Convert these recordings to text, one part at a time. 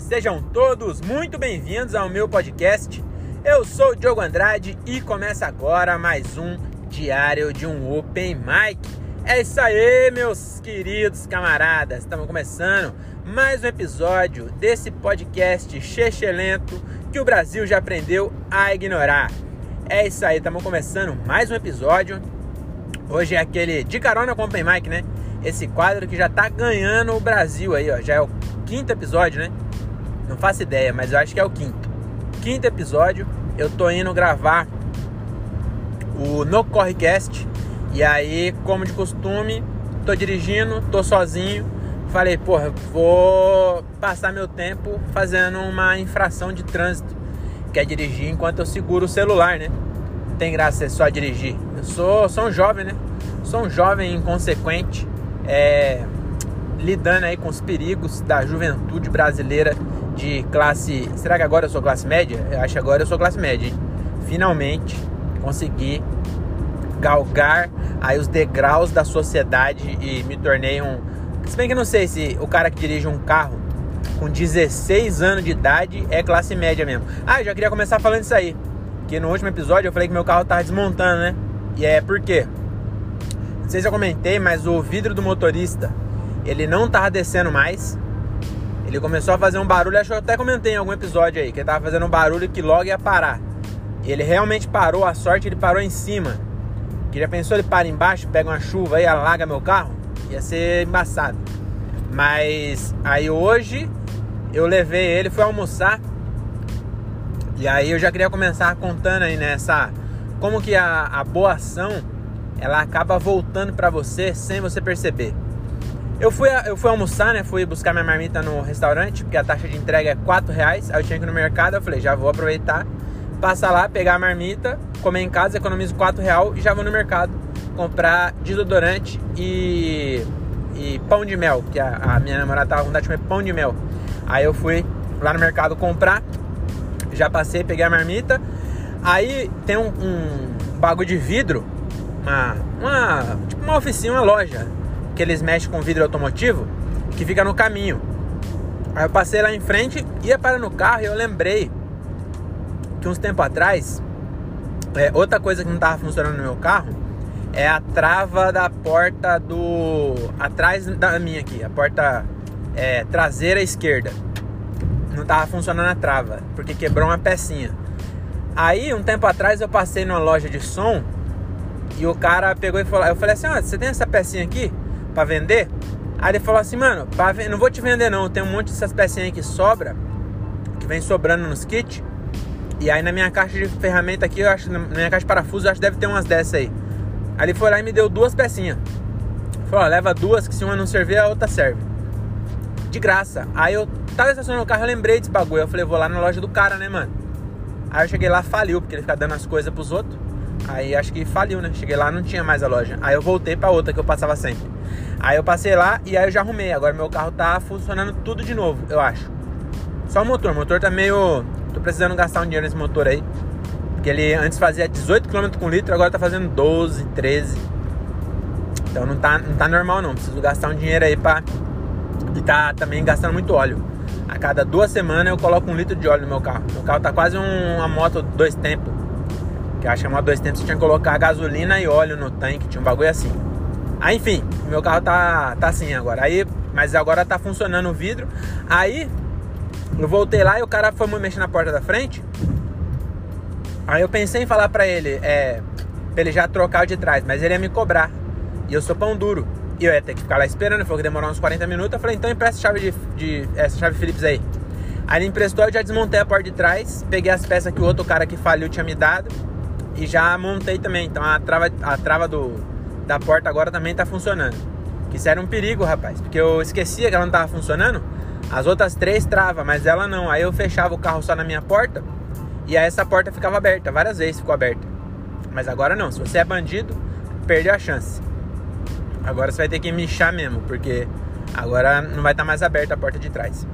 sejam todos muito bem-vindos ao meu podcast. Eu sou o Diogo Andrade e começa agora mais um diário de um Open Mic. É isso aí, meus queridos camaradas. Estamos começando mais um episódio desse podcast chechelento que o Brasil já aprendeu a ignorar. É isso aí, estamos começando mais um episódio. Hoje é aquele de carona com Open Mic, né? Esse quadro que já tá ganhando o Brasil aí, ó. Já é o quinto episódio, né? Não faço ideia, mas eu acho que é o quinto. Quinto episódio, eu tô indo gravar o No Correcast. E aí, como de costume, tô dirigindo, tô sozinho. Falei, porra, vou passar meu tempo fazendo uma infração de trânsito. Que é dirigir enquanto eu seguro o celular, né? Não tem graça ser só dirigir. Eu sou, sou um jovem, né? Sou um jovem inconsequente. É, lidando aí com os perigos da juventude brasileira de classe. Será que agora eu sou classe média? Eu acho que agora eu sou classe média. Hein? Finalmente consegui galgar aí os degraus da sociedade e me tornei um. Se bem que eu não sei se o cara que dirige um carro com 16 anos de idade é classe média mesmo. Ah, eu já queria começar falando isso aí. Que no último episódio eu falei que meu carro tava desmontando, né? E é por quê? Não sei se eu comentei, mas o vidro do motorista ele não tava descendo mais. Ele começou a fazer um barulho, acho que eu até comentei em algum episódio aí, que ele tava fazendo um barulho que logo ia parar. Ele realmente parou, a sorte ele parou em cima. Que já pensou ele para embaixo, pega uma chuva e alaga meu carro? Ia ser embaçado. Mas aí hoje eu levei ele, fui almoçar. E aí eu já queria começar contando aí nessa como que a, a boa ação ela acaba voltando para você sem você perceber. Eu fui, eu fui almoçar, né? Fui buscar minha marmita no restaurante, porque a taxa de entrega é 4 reais. Aí eu tinha que ir no mercado, eu falei, já vou aproveitar, passar lá, pegar a marmita, comer em casa, economizo 4 reais e já vou no mercado comprar desodorante e, e pão de mel, que a, a minha namorada tava com vontade de pão de mel. Aí eu fui lá no mercado comprar, já passei, peguei a marmita. Aí tem um, um bagulho de vidro, uma, uma, tipo uma oficina, uma loja que eles mexem com vidro automotivo, que fica no caminho. Aí eu passei lá em frente, ia para no carro e eu lembrei que uns tempo atrás, é, outra coisa que não estava funcionando no meu carro é a trava da porta do. atrás da minha aqui, a porta é, traseira esquerda. Não estava funcionando a trava, porque quebrou uma pecinha. Aí, um tempo atrás, eu passei numa loja de som e o cara pegou e falou: Eu falei assim, ó, você tem essa pecinha aqui? Para vender. Aí ele falou assim, mano, não vou te vender não, tem um monte dessas pecinhas que sobra, que vem sobrando nos kits. E aí na minha caixa de ferramenta aqui, eu acho, na minha caixa de parafuso, eu acho que deve ter umas dessas aí. Aí ele foi lá e me deu duas pecinhas. Falou, leva duas, que se uma não servir, a outra serve. De graça. Aí eu tava estacionando o carro, eu lembrei desse bagulho. Eu falei, vou lá na loja do cara, né, mano? Aí eu cheguei lá, faliu, porque ele fica dando as coisas pros outros. Aí acho que faliu, né? Cheguei lá, não tinha mais a loja. Aí eu voltei pra outra que eu passava sempre. Aí eu passei lá e aí eu já arrumei. Agora meu carro tá funcionando tudo de novo, eu acho. Só o motor. O motor tá meio. Tô precisando gastar um dinheiro nesse motor aí. Porque ele antes fazia 18 km com litro, agora tá fazendo 12, 13. Então não tá, não tá normal não. Preciso gastar um dinheiro aí pra. E tá também gastando muito óleo. A cada duas semanas eu coloco um litro de óleo no meu carro. Meu carro tá quase um, uma moto dois tempos. Que eu acho que a dois tempos você tinha que colocar gasolina e óleo no tanque. Tinha um bagulho assim. Aí, enfim, meu carro tá, tá assim agora. Aí, mas agora tá funcionando o vidro. Aí, eu voltei lá e o cara foi mexer na porta da frente. Aí eu pensei em falar pra ele, é, pra ele já trocar o de trás, mas ele ia me cobrar. E eu sou pão duro. E eu ia ter que ficar lá esperando, ele falou que demorar uns 40 minutos. Eu falei, então empresta chave de, de essa chave Philips aí. Aí ele emprestou, eu já desmontei a porta de trás, peguei as peças que o outro cara que faliu tinha me dado e já montei também. Então a trava, a trava do, da porta agora também tá funcionando. Isso era um perigo, rapaz, porque eu esquecia que ela não tava funcionando. As outras três travam, mas ela não. Aí eu fechava o carro só na minha porta e aí essa porta ficava aberta. Várias vezes ficou aberta. Mas agora não. Se você é bandido, perdeu a chance. Agora você vai ter que michar mesmo, porque agora não vai estar tá mais aberta a porta de trás.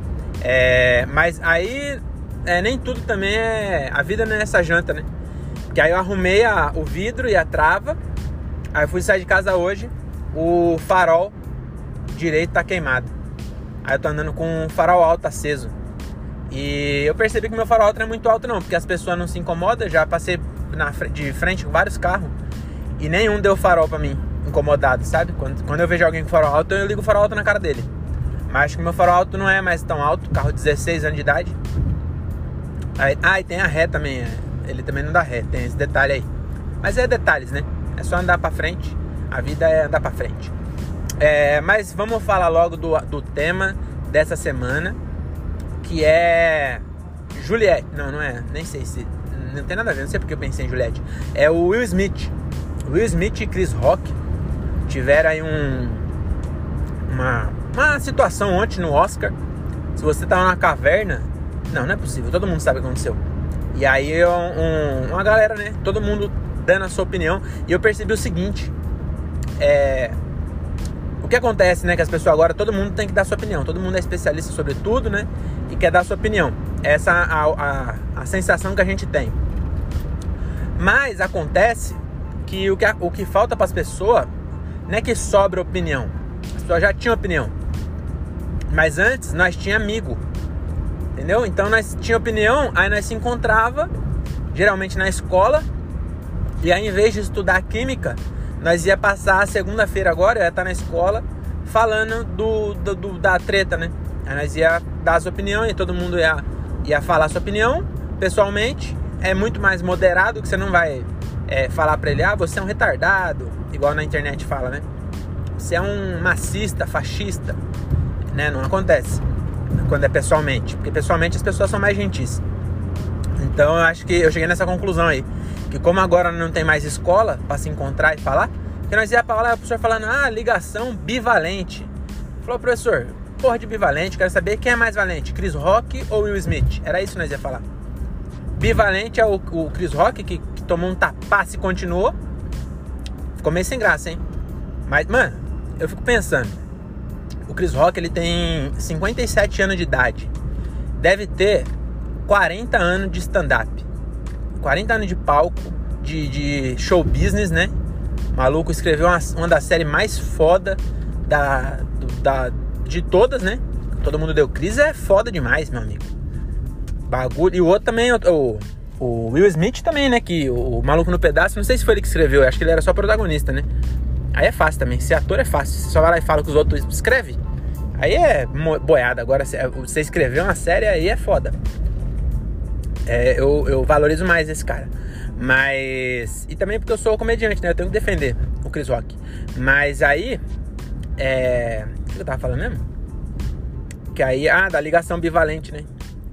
É, mas aí é, nem tudo também é. A vida não é essa janta, né? Que aí eu arrumei a, o vidro e a trava Aí fui sair de casa hoje, o farol direito tá queimado. Aí eu tô andando com o farol alto aceso. E eu percebi que meu farol alto não é muito alto não, porque as pessoas não se incomodam, já passei na, de frente com vários carros e nenhum deu farol pra mim, incomodado, sabe? Quando, quando eu vejo alguém com farol alto, eu ligo o farol alto na cara dele. Mas acho que meu farol alto não é mais tão alto, carro de 16 anos de idade. Aí, ah, e tem a ré também, é. ele também não dá ré, tem esse detalhe aí. Mas é detalhes, né? É só andar pra frente, a vida é andar pra frente. É, mas vamos falar logo do, do tema dessa semana, que é Juliette. Não, não é, nem sei se. Não tem nada a ver, não sei porque eu pensei em Juliette. É o Will Smith. Will Smith e Chris Rock tiveram aí um, uma, uma situação ontem no Oscar. Se você tava na caverna, não, não é possível, todo mundo sabe o que aconteceu. E aí um, uma galera, né? Todo mundo dando a sua opinião. E eu percebi o seguinte: é, o que acontece, né? Que as pessoas agora, todo mundo tem que dar sua opinião. Todo mundo é especialista sobre tudo, né? E quer dar sua opinião. Essa é a, a, a sensação que a gente tem. Mas acontece que o que, o que falta para as pessoas não é que sobra opinião. As pessoas já tinham opinião. Mas antes nós tinha amigo. Entendeu? Então nós tinha opinião, aí nós se encontrava, geralmente na escola, e aí em vez de estudar química, nós ia passar a segunda-feira agora, ia estar na escola, falando do, do, do, da treta, né? Aí nós ia dar as opiniões, e todo mundo ia, ia falar a sua opinião pessoalmente. É muito mais moderado, que você não vai é, falar pra ele, ah, você é um retardado, igual na internet fala, né? Você é um macista, fascista, né? Não acontece quando é pessoalmente, porque pessoalmente as pessoas são mais gentis. Então eu acho que eu cheguei nessa conclusão aí, que como agora não tem mais escola para se encontrar e falar, que nós ia falar, o professor falando, ah, ligação bivalente. Falou, professor, porra de bivalente, quero saber quem é mais valente, Chris Rock ou Will Smith? Era isso que nós ia falar. Bivalente é o, o Chris Rock, que tomou um tapaço e continuou. Ficou meio sem graça, hein? Mas, mano, eu fico pensando. O Chris Rock, ele tem 57 anos de idade. Deve ter 40 anos de stand-up. 40 anos de palco, de, de, show business, né? O maluco escreveu uma, uma das séries mais foda da, da, de todas, né? Todo mundo deu crise, é foda demais, meu amigo. Bagulho. E o outro também, o, o Will Smith também, né? Que o, o Maluco no Pedaço, não sei se foi ele que escreveu, acho que ele era só protagonista, né? Aí é fácil também. Ser ator é fácil. Você só vai lá e fala que os outros escreve. Aí é boiada. Agora, você escrever uma série aí é foda. É, eu, eu valorizo mais esse cara. Mas. E também porque eu sou comediante, né? Eu tenho que defender o Chris Rock. Mas aí. É. O que eu tava falando mesmo? Que aí. Ah, da ligação bivalente, né?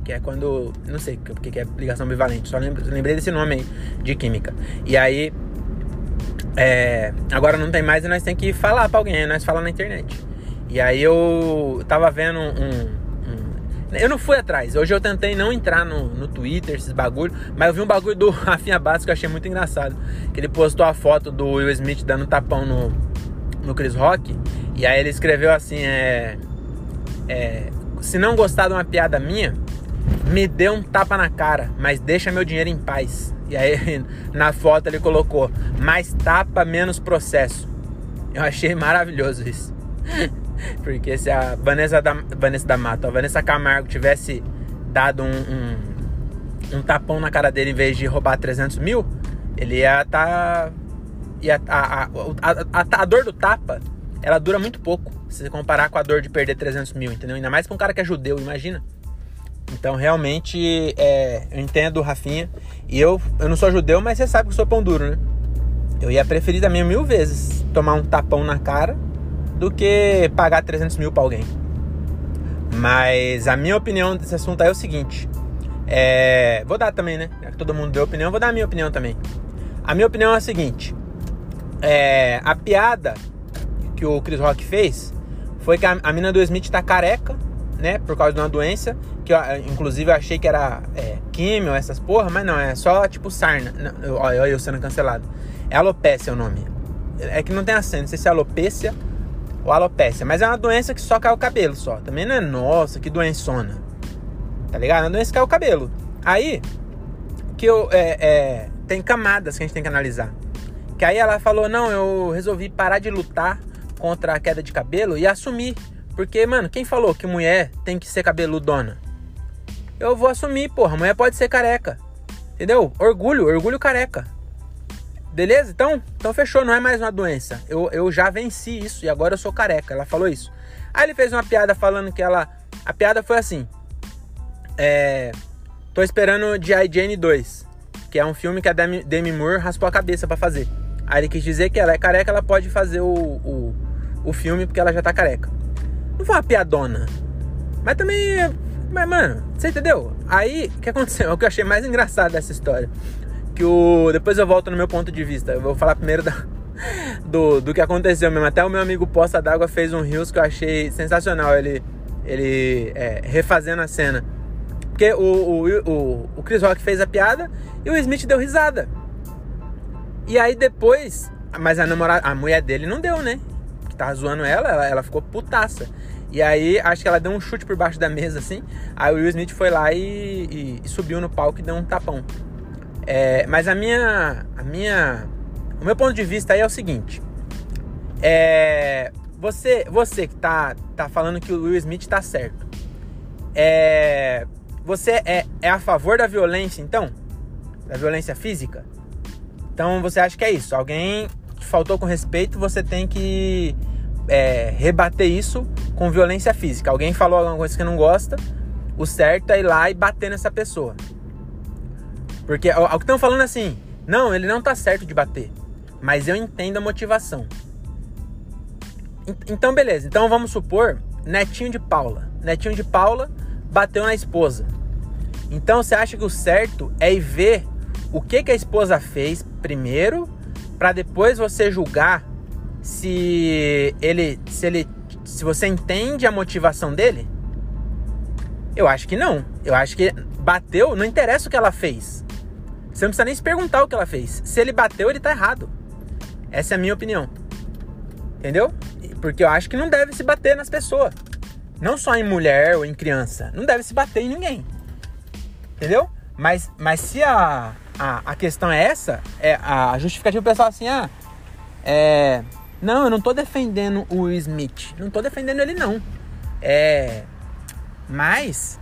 que é quando. Não sei o que, é ligação bivalente, só lembrei desse nome aí de química. E aí. É, agora não tem mais e nós tem que falar pra alguém, nós falamos na internet. E aí eu tava vendo um, Eu não fui atrás, hoje eu tentei não entrar no, no Twitter, esses bagulho, mas eu vi um bagulho do Rafinha Bastos que eu achei muito engraçado. Que ele postou a foto do Will Smith dando tapão no, no Chris Rock. E aí ele escreveu assim: é, é, Se não gostar de uma piada minha, me dê um tapa na cara, mas deixa meu dinheiro em paz. E aí na foto ele colocou mais tapa, menos processo. Eu achei maravilhoso isso. Porque se a Vanessa da, Vanessa da Mata, a Vanessa Camargo tivesse dado um, um, um, tapão na cara dele em vez de roubar 300 mil, ele ia. Tá, ia, a, a, a, a, dor do tapa, ela dura muito pouco. Se você comparar com a dor de perder 300 mil, entendeu? Ainda mais com um cara que é judeu, imagina. Então, realmente, é, eu entendo Rafinha. E eu, eu não sou judeu, mas você sabe que eu sou pão duro, né? Eu ia preferir também mil vezes tomar um tapão na cara do que pagar 300 mil pra alguém. Mas a minha opinião desse assunto é o seguinte. É, vou dar também, né? Todo mundo deu opinião, vou dar a minha opinião também. A minha opinião é a seguinte. É, a piada que o Chris Rock fez foi que a, a mina do Smith tá careca né? Por causa de uma doença, que eu, inclusive eu achei que era é, químio, essas porra, mas não, é só tipo sarna. olha eu sendo cancelado. É alopecia o nome. É que não tem acento, não sei se é alopecia ou alopecia, mas é uma doença que só cai o cabelo só. Também não é, nossa, que doençona. Tá ligado? É uma doença que cai o cabelo. Aí, que eu, é, é, tem camadas que a gente tem que analisar. Que aí ela falou, não, eu resolvi parar de lutar contra a queda de cabelo e assumir porque, mano, quem falou que mulher tem que ser cabeludona? eu vou assumir, porra. Mulher pode ser careca. Entendeu? Orgulho, orgulho careca. Beleza? Então, então fechou, não é mais uma doença. Eu, eu já venci isso e agora eu sou careca. Ela falou isso. Aí ele fez uma piada falando que ela. A piada foi assim. É. Tô esperando G.I. Jane 2, que é um filme que a Demi, Demi Moore raspou a cabeça para fazer. Aí ele quis dizer que ela é careca, ela pode fazer o, o, o filme porque ela já tá careca. Não foi uma piadona. Mas também. Mas, mano, você entendeu? Aí, o que aconteceu? O que eu achei mais engraçado dessa história. Que o. Depois eu volto no meu ponto de vista. Eu vou falar primeiro da, do, do que aconteceu mesmo. Até o meu amigo Poça d'Água fez um rios que eu achei sensacional. Ele, ele é, refazendo a cena. Porque o, o, o, o Chris Rock fez a piada e o Smith deu risada. E aí depois. Mas a namorada, a mulher dele não deu, né? Que tava zoando ela, ela, ela ficou putaça. E aí, acho que ela deu um chute por baixo da mesa, assim. Aí o Will Smith foi lá e, e, e subiu no palco e deu um tapão. É, mas a minha, a minha, o meu ponto de vista aí é o seguinte: é, você, você que tá, tá falando que o Will Smith tá certo, é, você é, é a favor da violência, então, da violência física? Então você acha que é isso? Alguém faltou com respeito, você tem que é, rebater isso com violência física. Alguém falou alguma coisa que não gosta, o certo é ir lá e bater nessa pessoa. Porque o, que estão falando assim, não, ele não tá certo de bater, mas eu entendo a motivação. Então, beleza. Então vamos supor, netinho de Paula. Netinho de Paula bateu na esposa. Então você acha que o certo é ir ver o que, que a esposa fez primeiro, para depois você julgar se ele, se ele, se você entende a motivação dele? Eu acho que não. Eu acho que bateu, não interessa o que ela fez. Você não precisa nem se perguntar o que ela fez. Se ele bateu, ele tá errado. Essa é a minha opinião. Entendeu? Porque eu acho que não deve se bater nas pessoas. Não só em mulher ou em criança. Não deve se bater em ninguém. Entendeu? Mas, mas se a, a, a questão é essa, é a justificativa pessoal assim, ah, é, não, eu não tô defendendo o Smith. Não tô defendendo ele, não. É. Mas.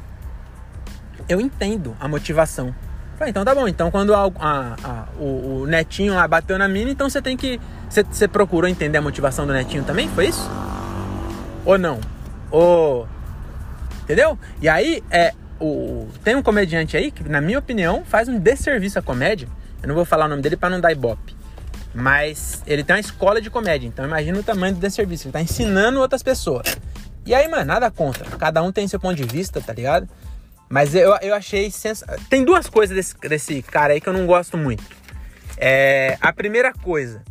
Eu entendo a motivação. Falei, então tá bom. Então quando a, a, a, o, o, netinho lá bateu na mina, então você tem que. Você, procurou entender a motivação do netinho também? Foi isso? Ou não? Ou. Entendeu? E aí, é, o, tem um comediante aí que, na minha opinião, faz um desserviço à comédia. Eu não vou falar o nome dele para não dar ibope. Mas ele tem uma escola de comédia, então imagina o tamanho do desserviço. Ele tá ensinando outras pessoas. E aí, mano, nada contra. Cada um tem seu ponto de vista, tá ligado? Mas eu, eu achei sens... Tem duas coisas desse, desse cara aí que eu não gosto muito. É, a primeira coisa,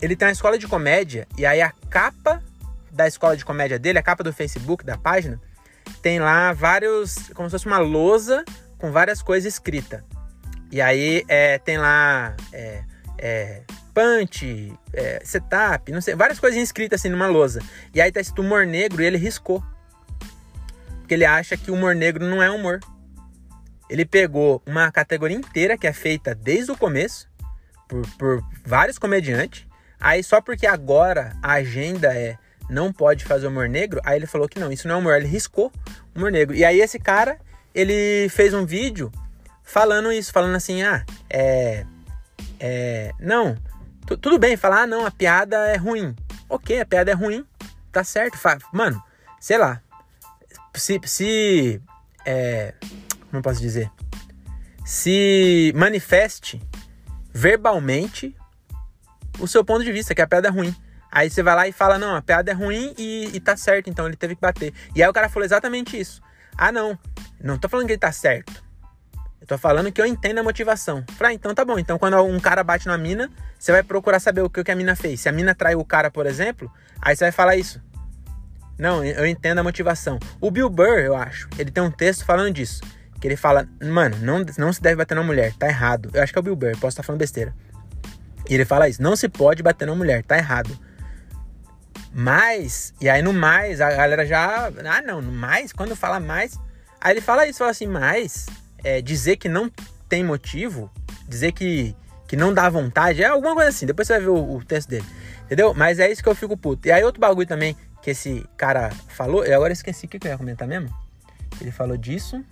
ele tem uma escola de comédia e aí a capa da escola de comédia dele, a capa do Facebook, da página, tem lá vários. como se fosse uma lousa com várias coisas escritas. E aí é, tem lá. É, é, punch, é, setup, não sei, várias coisinhas escritas assim numa lousa. E aí tá escrito humor negro e ele riscou. Porque ele acha que o humor negro não é humor. Ele pegou uma categoria inteira que é feita desde o começo, por, por vários comediantes. Aí só porque agora a agenda é não pode fazer humor negro, aí ele falou que não, isso não é humor, ele riscou humor negro. E aí esse cara, ele fez um vídeo falando isso, falando assim, ah, é... é não, tudo bem falar, ah, não, a piada é ruim. Ok, a piada é ruim, tá certo. Mano, sei lá. Se. se é, como eu posso dizer? Se manifeste verbalmente o seu ponto de vista, que a piada é ruim. Aí você vai lá e fala, não, a piada é ruim e, e tá certo, então ele teve que bater. E aí o cara falou exatamente isso. Ah, não, não tô falando que ele tá certo. Eu tô falando que eu entendo a motivação. Falei, ah, então tá bom. Então quando um cara bate na mina, você vai procurar saber o que a mina fez. Se a mina traiu o cara, por exemplo, aí você vai falar isso. Não, eu entendo a motivação. O Bill Burr, eu acho, ele tem um texto falando disso. Que ele fala, mano, não, não se deve bater na mulher, tá errado. Eu acho que é o Bill Burr, posso estar falando besteira. E ele fala isso, não se pode bater na mulher, tá errado. Mas, e aí no mais, a galera já. Ah, não, no mais, quando fala mais. Aí ele fala isso, fala assim, mas é, dizer que não tem motivo, dizer que, que não dá vontade, é alguma coisa assim. Depois você vai ver o, o texto dele. Entendeu? Mas é isso que eu fico puto. E aí outro bagulho também que esse cara falou, eu agora esqueci o que eu ia comentar mesmo. Ele falou disso.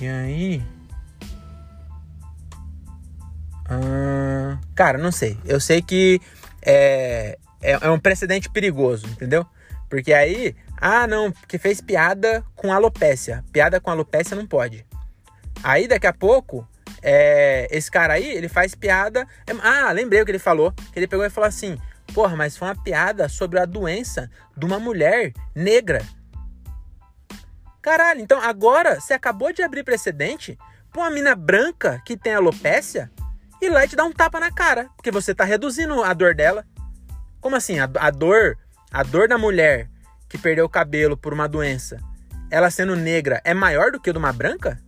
E aí. cara, não sei. Eu sei que é, é, é, um precedente perigoso, entendeu? Porque aí, ah, não, porque fez piada com alopécia. Piada com alopécia não pode. Aí daqui a pouco, é, esse cara aí, ele faz piada. É, ah, lembrei o que ele falou. Que ele pegou e falou assim: Porra, mas foi uma piada sobre a doença de uma mulher negra. Caralho, então agora você acabou de abrir precedente pra uma mina branca que tem alopécia ir lá e te dar um tapa na cara, porque você tá reduzindo a dor dela. Como assim? A, a dor, a dor da mulher que perdeu o cabelo por uma doença, ela sendo negra, é maior do que a de uma branca?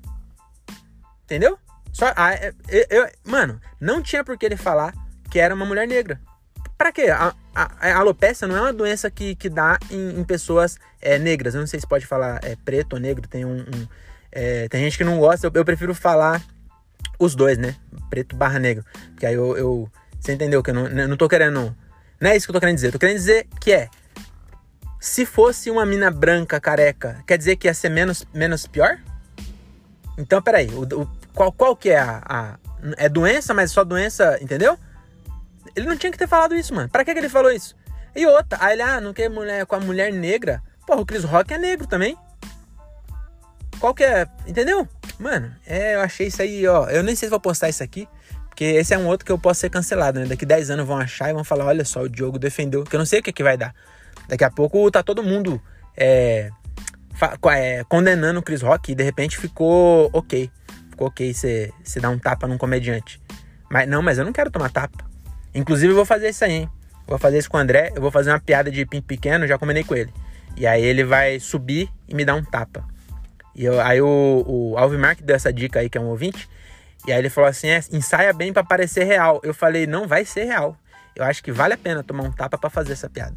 Entendeu? Só, a, eu, eu, mano, não tinha por que ele falar que era uma mulher negra. Pra quê? A, a, a alopecia não é uma doença que, que dá em, em pessoas é, negras. Eu não sei se pode falar é, preto ou negro. Tem um. um é, tem gente que não gosta. Eu, eu, prefiro falar os dois, né? Preto barra negro. Porque aí eu. eu você entendeu que eu não, eu não tô querendo. Não é isso que eu tô querendo dizer. Eu tô querendo dizer que é. Se fosse uma mina branca careca, quer dizer que ia ser menos, menos pior? Então, peraí. O, o, qual, qual que é a, a. É doença, mas só doença, entendeu? Ele não tinha que ter falado isso, mano. Pra que, que ele falou isso? E outra, aí ele, ah, não quer mulher com a mulher negra. Porra, o Chris Rock é negro também. Qual que é? Entendeu? Mano, é, eu achei isso aí, ó. Eu nem sei se vou postar isso aqui. Porque esse é um outro que eu posso ser cancelado, né? Daqui 10 anos vão achar e vão falar: olha só, o Diogo defendeu. Que eu não sei o que, que vai dar. Daqui a pouco tá todo mundo é, é, condenando o Chris Rock e de repente ficou ok. Ficou ok você dar um tapa num comediante. Mas não, mas eu não quero tomar tapa. Inclusive, eu vou fazer isso aí, hein? vou fazer isso com o André. Eu vou fazer uma piada de pinto pequeno, já combinei com ele. E aí ele vai subir e me dar um tapa. E eu, aí o, o Alvimar que deu essa dica aí, que é um ouvinte. E aí ele falou assim: é, ensaia bem para parecer real. Eu falei: não vai ser real. Eu acho que vale a pena tomar um tapa para fazer essa piada.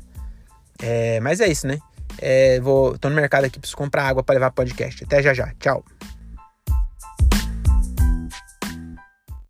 É, mas é isso, né? É, vou, tô no mercado aqui, preciso comprar água para levar podcast. Até já já. Tchau.